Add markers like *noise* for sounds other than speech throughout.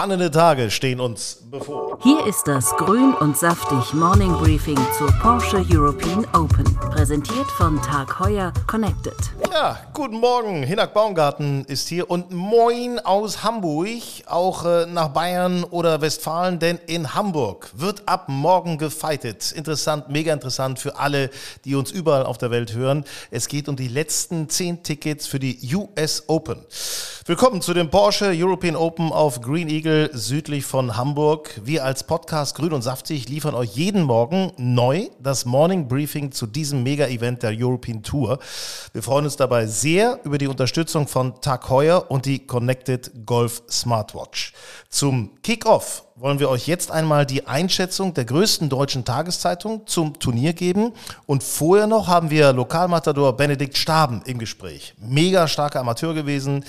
Spannende Tage stehen uns bevor. Hier ist das Grün und Saftig Morning Briefing zur Porsche European Open. Präsentiert von Tag Heuer Connected. Ja, guten Morgen. Hinak Baumgarten ist hier und moin aus Hamburg, auch äh, nach Bayern oder Westfalen, denn in Hamburg wird ab morgen gefeitet. Interessant, mega interessant für alle, die uns überall auf der Welt hören. Es geht um die letzten zehn Tickets für die US Open. Willkommen zu dem Porsche European Open auf Green Eagle südlich von Hamburg. Wir als Podcast Grün und Saftig liefern euch jeden Morgen neu das Morning Briefing zu diesem Mega-Event der European Tour. Wir freuen uns dabei sehr über die Unterstützung von Tag Heuer und die Connected Golf Smartwatch. Zum Kickoff wollen wir euch jetzt einmal die Einschätzung der größten deutschen Tageszeitung zum Turnier geben. Und vorher noch haben wir Lokalmatador Benedikt Staben im Gespräch. Mega starker Amateur gewesen,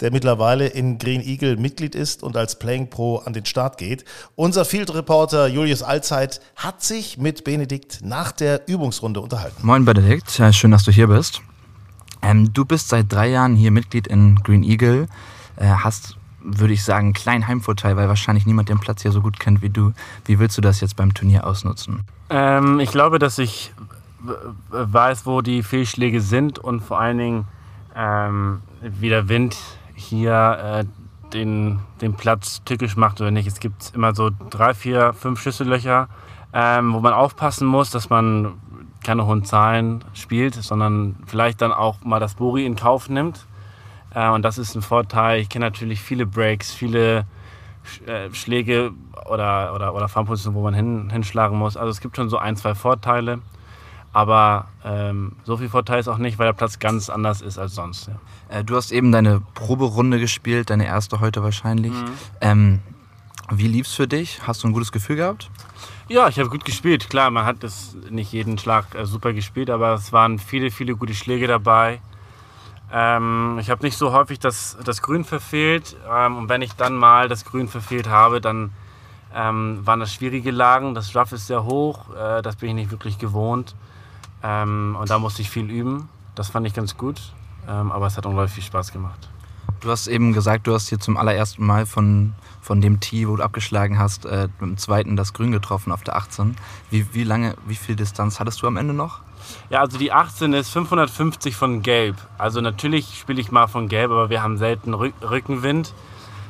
der mittlerweile in Green Eagle Mitglied ist und als Playing Pro an den Start geht. Unser Field Reporter Julius Allzeit hat sich mit Benedikt nach der Übungsrunde unterhalten. Moin Benedikt, schön, dass du hier bist. Ähm, du bist seit drei Jahren hier Mitglied in Green Eagle, äh, hast würde ich sagen, einen kleinen Heimvorteil, weil wahrscheinlich niemand den Platz hier so gut kennt wie du. Wie willst du das jetzt beim Turnier ausnutzen? Ähm, ich glaube, dass ich weiß, wo die Fehlschläge sind und vor allen Dingen, ähm, wie der Wind hier äh, den, den Platz tückisch macht oder nicht. Es gibt immer so drei, vier, fünf Schüssellöcher, ähm, wo man aufpassen muss, dass man keine hohen Zahlen spielt, sondern vielleicht dann auch mal das Bori in Kauf nimmt äh, und das ist ein Vorteil. Ich kenne natürlich viele Breaks, viele äh, Schläge oder, oder, oder Farmpositionen, wo man hin, hinschlagen muss. Also es gibt schon so ein, zwei Vorteile. Aber ähm, so viel Vorteil ist auch nicht, weil der Platz ganz anders ist als sonst. Ja. Äh, du hast eben deine Proberunde gespielt, deine erste heute wahrscheinlich. Mhm. Ähm, wie lief es für dich? Hast du ein gutes Gefühl gehabt? Ja, ich habe gut gespielt. Klar, man hat das nicht jeden Schlag äh, super gespielt, aber es waren viele, viele gute Schläge dabei. Ähm, ich habe nicht so häufig das, das Grün verfehlt. Ähm, und wenn ich dann mal das Grün verfehlt habe, dann ähm, waren das schwierige Lagen. Das Rough ist sehr hoch, äh, das bin ich nicht wirklich gewohnt. Ähm, und da musste ich viel üben. Das fand ich ganz gut. Ähm, aber es hat unglaublich viel Spaß gemacht. Du hast eben gesagt, du hast hier zum allerersten Mal von, von dem Tee, wo du abgeschlagen hast, äh, dem zweiten das Grün getroffen auf der 18. Wie, wie lange, wie viel Distanz hattest du am Ende noch? Ja, also die 18 ist 550 von Gelb. Also natürlich spiele ich mal von Gelb, aber wir haben selten Rück Rückenwind,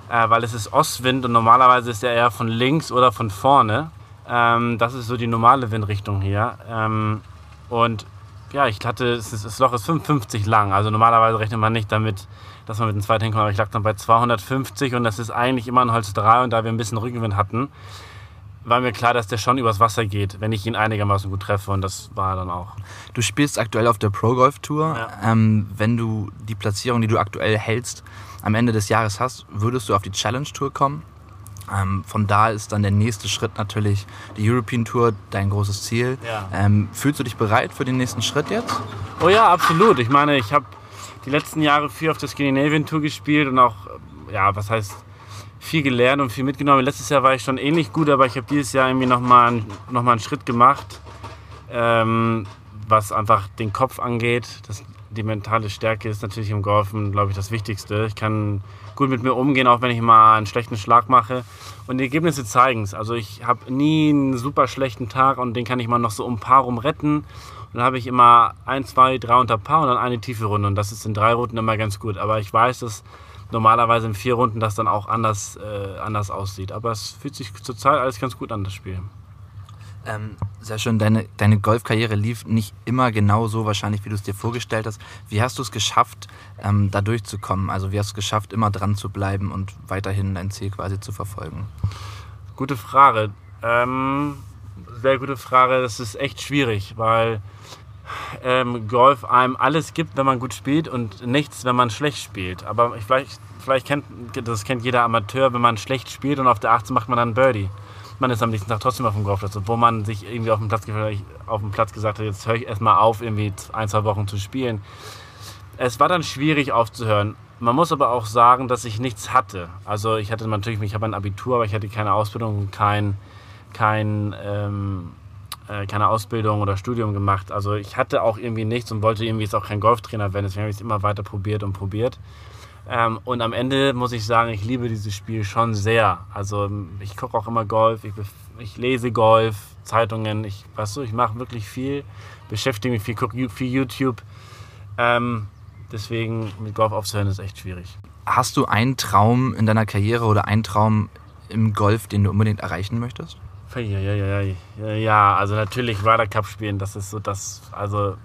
äh, weil es ist Ostwind und normalerweise ist er eher von links oder von vorne. Ähm, das ist so die normale Windrichtung hier. Ähm, und ja, ich hatte, das Loch ist 55 lang. Also normalerweise rechnet man nicht damit, dass man mit dem zweiten hinkommt, aber ich lag dann bei 250 und das ist eigentlich immer ein Holz 3 und da wir ein bisschen Rückenwind hatten, war mir klar, dass der schon übers Wasser geht, wenn ich ihn einigermaßen gut treffe und das war dann auch. Du spielst aktuell auf der Pro Golf Tour. Ja. Ähm, wenn du die Platzierung, die du aktuell hältst, am Ende des Jahres hast, würdest du auf die Challenge Tour kommen? Ähm, von da ist dann der nächste Schritt natürlich die European Tour, dein großes Ziel. Ja. Ähm, fühlst du dich bereit für den nächsten Schritt jetzt? Oh ja, absolut. Ich meine, ich habe die letzten Jahre viel auf der Scandinavian Tour gespielt und auch, ja, was heißt viel gelernt und viel mitgenommen. Letztes Jahr war ich schon ähnlich gut, aber ich habe dieses Jahr irgendwie nochmal einen, noch einen Schritt gemacht, ähm, was einfach den Kopf angeht. Das, die mentale Stärke ist natürlich im Golfen, glaube ich, das Wichtigste. Ich kann gut mit mir umgehen, auch wenn ich mal einen schlechten Schlag mache. Und die Ergebnisse zeigen es. Also ich habe nie einen super schlechten Tag und den kann ich mal noch so um Paar rum retten. Dann habe ich immer ein, zwei, drei unter Paar und dann eine tiefe Runde. Und das ist in drei Runden immer ganz gut. Aber ich weiß, dass normalerweise in vier Runden das dann auch anders, äh, anders aussieht. Aber es fühlt sich zurzeit alles ganz gut an, das Spiel. Ähm, sehr schön, deine, deine Golfkarriere lief nicht immer genau so wahrscheinlich, wie du es dir vorgestellt hast. Wie hast du es geschafft, ähm, da durchzukommen? Also wie hast du es geschafft, immer dran zu bleiben und weiterhin dein Ziel quasi zu verfolgen? Gute Frage. Ähm, sehr gute Frage. Das ist echt schwierig, weil ähm, Golf einem alles gibt, wenn man gut spielt und nichts, wenn man schlecht spielt. Aber ich, vielleicht, vielleicht kennt das kennt jeder Amateur, wenn man schlecht spielt und auf der 18 macht man dann Birdie. Man ist am nächsten Tag trotzdem auf dem Golfplatz, obwohl man sich irgendwie auf dem Platz, auf dem Platz gesagt hat, jetzt höre ich erstmal auf, irgendwie ein, zwei Wochen zu spielen. Es war dann schwierig aufzuhören. Man muss aber auch sagen, dass ich nichts hatte. Also ich hatte natürlich, ich habe ein Abitur, aber ich hatte keine Ausbildung, kein, kein ähm, äh, keine Ausbildung oder Studium gemacht. Also ich hatte auch irgendwie nichts und wollte irgendwie jetzt auch kein Golftrainer werden. Deswegen habe ich es immer weiter probiert und probiert. Ähm, und am Ende muss ich sagen, ich liebe dieses Spiel schon sehr. Also ich gucke auch immer Golf, ich, ich, lese Golf, Zeitungen, ich, weißt du, ich mache wirklich viel, beschäftige mich viel, gucke viel YouTube. Ähm, deswegen mit Golf aufzuhören ist echt schwierig. Hast du einen Traum in deiner Karriere oder einen Traum im Golf, den du unbedingt erreichen möchtest? Ja, also natürlich Ryder Cup spielen, das ist so das, also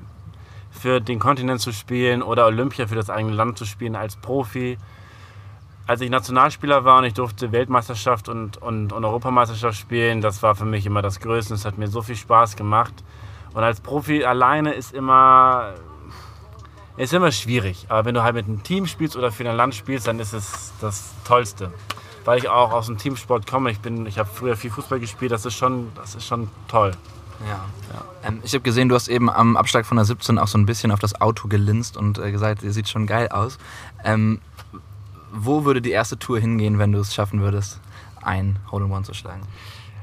für den Kontinent zu spielen oder Olympia für das eigene Land zu spielen als Profi. Als ich Nationalspieler war und ich durfte Weltmeisterschaft und, und, und Europameisterschaft spielen, das war für mich immer das Größte. Es hat mir so viel Spaß gemacht. Und als Profi alleine ist immer, ist immer schwierig. Aber wenn du halt mit einem Team spielst oder für ein Land spielst, dann ist es das Tollste weil ich auch aus dem Teamsport komme. Ich, ich habe früher viel Fußball gespielt, das ist schon, das ist schon toll. Ja. ja. Ähm, ich habe gesehen, du hast eben am Abschlag von der 17 auch so ein bisschen auf das Auto gelinst und äh, gesagt, ihr sieht schon geil aus. Ähm, wo würde die erste Tour hingehen, wenn du es schaffen würdest, ein Hole-in-One zu schlagen?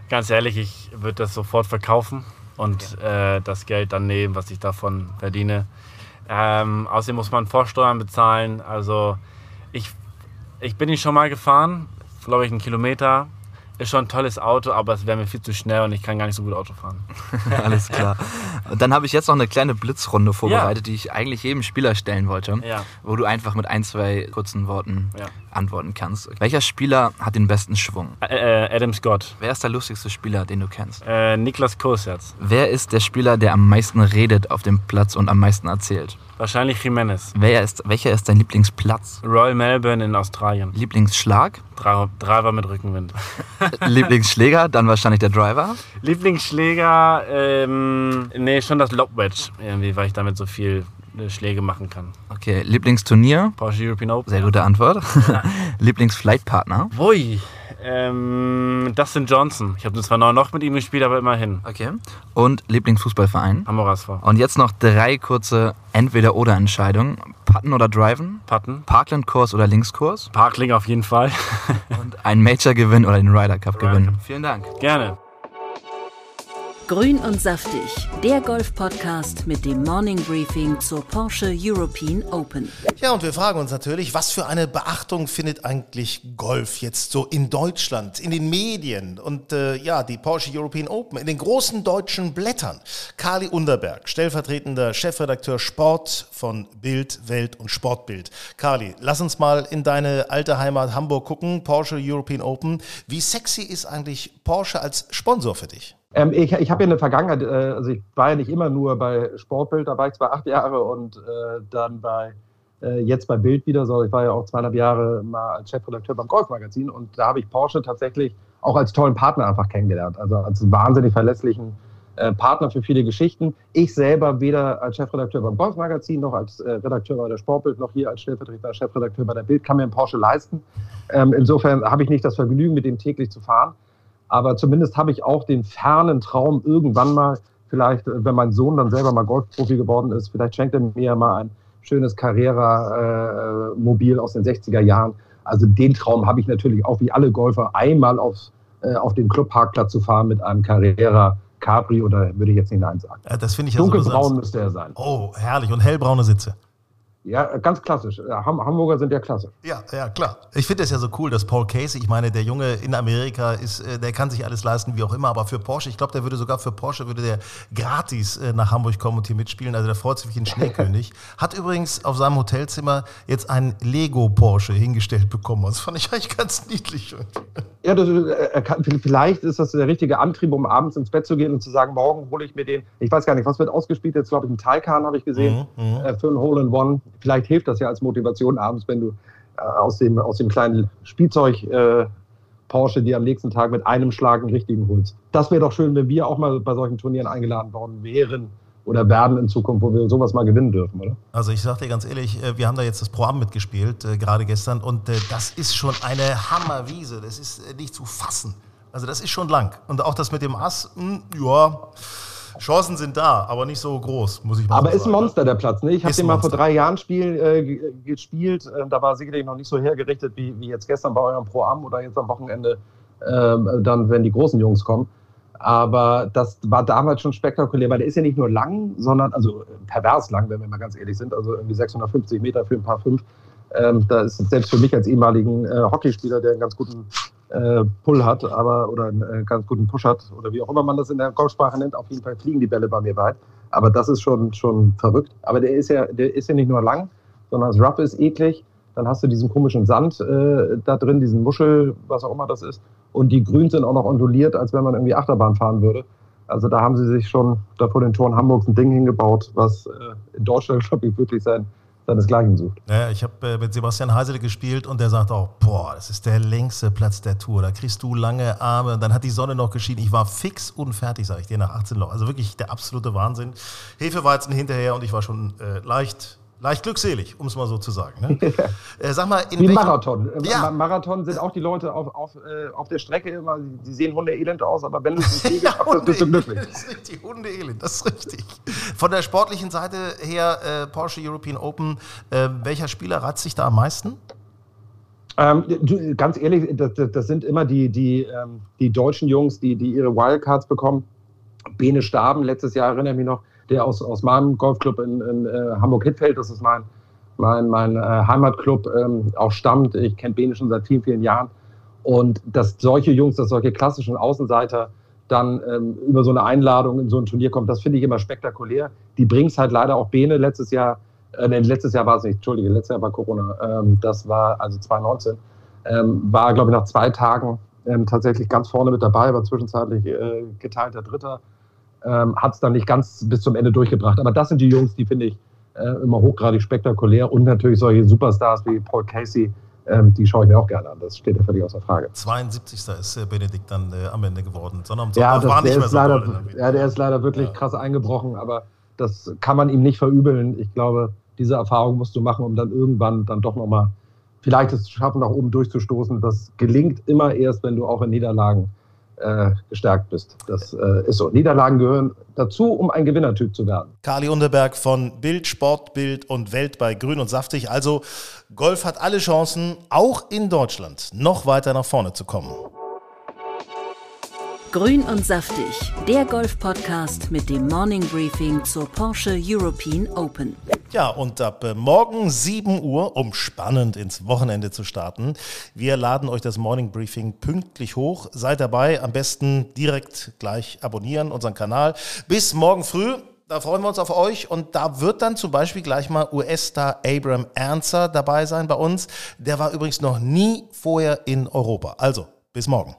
Ganz ehrlich, ich würde das sofort verkaufen und okay. äh, das Geld dann nehmen, was ich davon verdiene. Ähm, außerdem muss man Vorsteuern bezahlen. Also ich, ich bin nicht schon mal gefahren glaube ich, einen Kilometer. Ist schon ein tolles Auto, aber es wäre mir viel zu schnell und ich kann gar nicht so gut Auto fahren. *laughs* Alles klar. Und dann habe ich jetzt noch eine kleine Blitzrunde vorbereitet, ja. die ich eigentlich jedem Spieler stellen wollte, ja. wo du einfach mit ein, zwei kurzen Worten ja. Antworten kannst. Welcher Spieler hat den besten Schwung? Äh, äh, Adam Scott. Wer ist der lustigste Spieler, den du kennst? Äh, Niklas Kosetz. Wer ist der Spieler, der am meisten redet auf dem Platz und am meisten erzählt? Wahrscheinlich Jimenez. Wer ist, welcher ist dein Lieblingsplatz? Royal Melbourne in Australien. Lieblingsschlag? Driver mit Rückenwind. *laughs* Lieblingsschläger? Dann wahrscheinlich der Driver? Lieblingsschläger? Ähm, nee, schon das Lobwedge. Irgendwie, weil ich damit so viel Schläge machen kann. Okay, Lieblingsturnier? Porsche European Open. Sehr gute Antwort. Ja. *laughs* *laughs* Lieblingsflightpartner? Ui, ähm, Dustin Johnson. Ich habe zwar noch mit ihm gespielt, aber immerhin. Okay. Und Lieblingsfußballverein? Hamburger SV. Und jetzt noch drei kurze Entweder-Oder-Entscheidungen. Putten oder Driven? Putten. Parkland-Kurs oder Linkskurs? Parkling auf jeden Fall. Und ein Major-Gewinn oder den Ryder Cup-Gewinn. Vielen Dank. Gerne. Grün und saftig, der Golf-Podcast mit dem Morning Briefing zur Porsche European Open. Ja, und wir fragen uns natürlich, was für eine Beachtung findet eigentlich Golf jetzt so in Deutschland, in den Medien und äh, ja, die Porsche European Open, in den großen deutschen Blättern. Kali Underberg, stellvertretender Chefredakteur Sport von Bild, Welt und Sportbild. Kali, lass uns mal in deine alte Heimat Hamburg gucken, Porsche European Open. Wie sexy ist eigentlich Porsche als Sponsor für dich? Ähm, ich ich habe ja eine Vergangenheit, äh, also ich war ja nicht immer nur bei Sportbild, da war ich zwar acht Jahre und äh, dann bei äh, jetzt bei Bild wieder, so ich war ja auch zweieinhalb Jahre mal als Chefredakteur beim Golfmagazin und da habe ich Porsche tatsächlich auch als tollen Partner einfach kennengelernt, also als wahnsinnig verlässlichen äh, Partner für viele Geschichten. Ich selber weder als Chefredakteur beim Golfmagazin noch als äh, Redakteur bei der Sportbild noch hier als stellvertretender Chefredakteur bei der Bild kann mir einen Porsche leisten. Ähm, insofern habe ich nicht das Vergnügen, mit dem täglich zu fahren. Aber zumindest habe ich auch den fernen Traum, irgendwann mal, vielleicht, äh, wenn mein Sohn dann selber mal Golfprofi geworden ist, vielleicht schenkt er mir mal ein schönes Carrera-Mobil äh, aus den 60er Jahren. Also den Traum habe ich natürlich auch wie alle Golfer, einmal aufs, äh, auf den Clubparkplatz zu fahren mit einem Carrera Capri oder würde ich jetzt nicht Nein sagen. Das finde ich ja Dunkelbraun müsste er sein. Oh, herrlich. Und hellbraune Sitze. Ja, ganz klassisch. Hamburger sind ja klassisch. Ja, ja, klar. Ich finde es ja so cool, dass Paul Casey, ich meine, der Junge in Amerika ist, äh, der kann sich alles leisten, wie auch immer, aber für Porsche, ich glaube, der würde sogar für Porsche, würde der gratis äh, nach Hamburg kommen und hier mitspielen. Also der freut sich wie ein Schneekönig. *laughs* Hat übrigens auf seinem Hotelzimmer jetzt einen Lego Porsche hingestellt bekommen. Das fand ich eigentlich ganz niedlich. Ja, das, äh, kann, vielleicht ist das der richtige Antrieb, um abends ins Bett zu gehen und zu sagen, morgen hole ich mir den. Ich weiß gar nicht, was wird ausgespielt jetzt, glaube ich, ein Taycan habe ich gesehen, mhm, mhm. für ein Hole in One vielleicht hilft das ja als Motivation abends, wenn du äh, aus, dem, aus dem kleinen Spielzeug äh, Porsche dir am nächsten Tag mit einem Schlag einen richtigen holst. Das wäre doch schön, wenn wir auch mal bei solchen Turnieren eingeladen worden wären oder werden in Zukunft, wo wir sowas mal gewinnen dürfen, oder? Also ich sag dir ganz ehrlich, äh, wir haben da jetzt das Pro-Am mitgespielt, äh, gerade gestern, und das ist schon eine Hammerwiese. Das ist nicht zu fassen. Also das ist schon lang. Und auch das mit dem Ass, mh, hm, ja Chancen sind da, aber nicht so groß, muss ich mal aber sagen. Aber ist ein Monster, der Platz. Ne? Ich habe den mal vor drei Jahren Spiel, äh, gespielt. Äh, da war sicherlich noch nicht so hergerichtet wie, wie jetzt gestern bei eurem Pro-Am oder jetzt am Wochenende, äh, dann, wenn die großen Jungs kommen. Aber das war damals schon spektakulär, weil der ist ja nicht nur lang, sondern, also pervers lang, wenn wir mal ganz ehrlich sind, also irgendwie 650 Meter für ein paar fünf. Ähm, da ist selbst für mich als ehemaligen äh, Hockeyspieler, der einen ganz guten äh, Pull hat, aber oder einen äh, ganz guten Push hat oder wie auch immer man das in der Golfsprache nennt, auf jeden Fall fliegen die Bälle bei mir weit. Aber das ist schon, schon verrückt. Aber der ist ja, der ist ja nicht nur lang, sondern das Rough ist eklig. Dann hast du diesen komischen Sand äh, da drin, diesen Muschel, was auch immer das ist. Und die Grüns sind auch noch onduliert, als wenn man irgendwie Achterbahn fahren würde. Also da haben sie sich schon da vor den Toren Hamburgs ein Ding hingebaut, was äh, in Deutschland, *laughs* glaube ich, wirklich sein, seinesgleichen sucht. Ja, ich habe äh, mit Sebastian Heisele gespielt und der sagt auch, boah, das ist der längste Platz der Tour. Da kriegst du lange Arme. Und dann hat die Sonne noch geschieden. Ich war fix und fertig, sage ich dir, nach 18 Loch. Also wirklich der absolute Wahnsinn. Hefeweizen hinterher und ich war schon äh, leicht Leicht glückselig, um es mal so zu sagen. Ne? *laughs* äh, sag mal, in Wie Marathon. Ja. Marathon sind auch die Leute auf, auf, äh, auf der Strecke immer, die sehen Hundeelend aus, aber wenn du es nicht *laughs* ja, bist du glücklich. Das ist richtig, Hundeelend, das ist richtig. Von der sportlichen Seite her, äh, Porsche European Open, äh, welcher Spieler reizt sich da am meisten? Ähm, du, ganz ehrlich, das, das, sind immer die, die, ähm, die deutschen Jungs, die, die ihre Wildcards bekommen. Bene Staben, letztes Jahr erinnere ich mich noch, der aus, aus meinem Golfclub in, in äh, Hamburg-Hittfeld, das ist mein, mein, mein äh, Heimatclub, ähm, auch stammt. Ich kenne Bene schon seit vielen, vielen Jahren. Und dass solche Jungs, dass solche klassischen Außenseiter dann ähm, über so eine Einladung in so ein Turnier kommen, das finde ich immer spektakulär. Die bringt es halt leider auch Bene letztes Jahr, äh, letztes Jahr war es nicht, Entschuldige, letztes Jahr war Corona, ähm, das war also 2019, ähm, war glaube ich nach zwei Tagen ähm, tatsächlich ganz vorne mit dabei, war zwischenzeitlich äh, geteilter Dritter ähm, hat es dann nicht ganz bis zum Ende durchgebracht. Aber das sind die Jungs, die finde ich äh, immer hochgradig spektakulär und natürlich solche Superstars wie Paul Casey, ähm, die schaue ich mir auch gerne an. Das steht ja völlig außer Frage. 72. ist äh, Benedikt dann äh, am Ende geworden. Sondern ja, das, war nicht mehr so leider, ja, der ist leider wirklich ja. krass eingebrochen, aber das kann man ihm nicht verübeln. Ich glaube, diese Erfahrung musst du machen, um dann irgendwann dann doch nochmal vielleicht es schaffen, nach oben durchzustoßen. Das gelingt immer erst, wenn du auch in Niederlagen äh, gestärkt bist. Das äh, ist so. Niederlagen gehören dazu, um ein Gewinnertyp zu werden. Kali Unterberg von Bild, Sport, Bild und Welt bei Grün und Saftig. Also Golf hat alle Chancen, auch in Deutschland noch weiter nach vorne zu kommen. Grün und saftig, der Golf-Podcast mit dem Morning Briefing zur Porsche European Open. Ja, und ab äh, morgen 7 Uhr, um spannend ins Wochenende zu starten. Wir laden euch das Morning Briefing pünktlich hoch. Seid dabei, am besten direkt gleich abonnieren, unseren Kanal. Bis morgen früh. Da freuen wir uns auf euch und da wird dann zum Beispiel gleich mal US-Star Abram Ernzer dabei sein bei uns. Der war übrigens noch nie vorher in Europa. Also, bis morgen.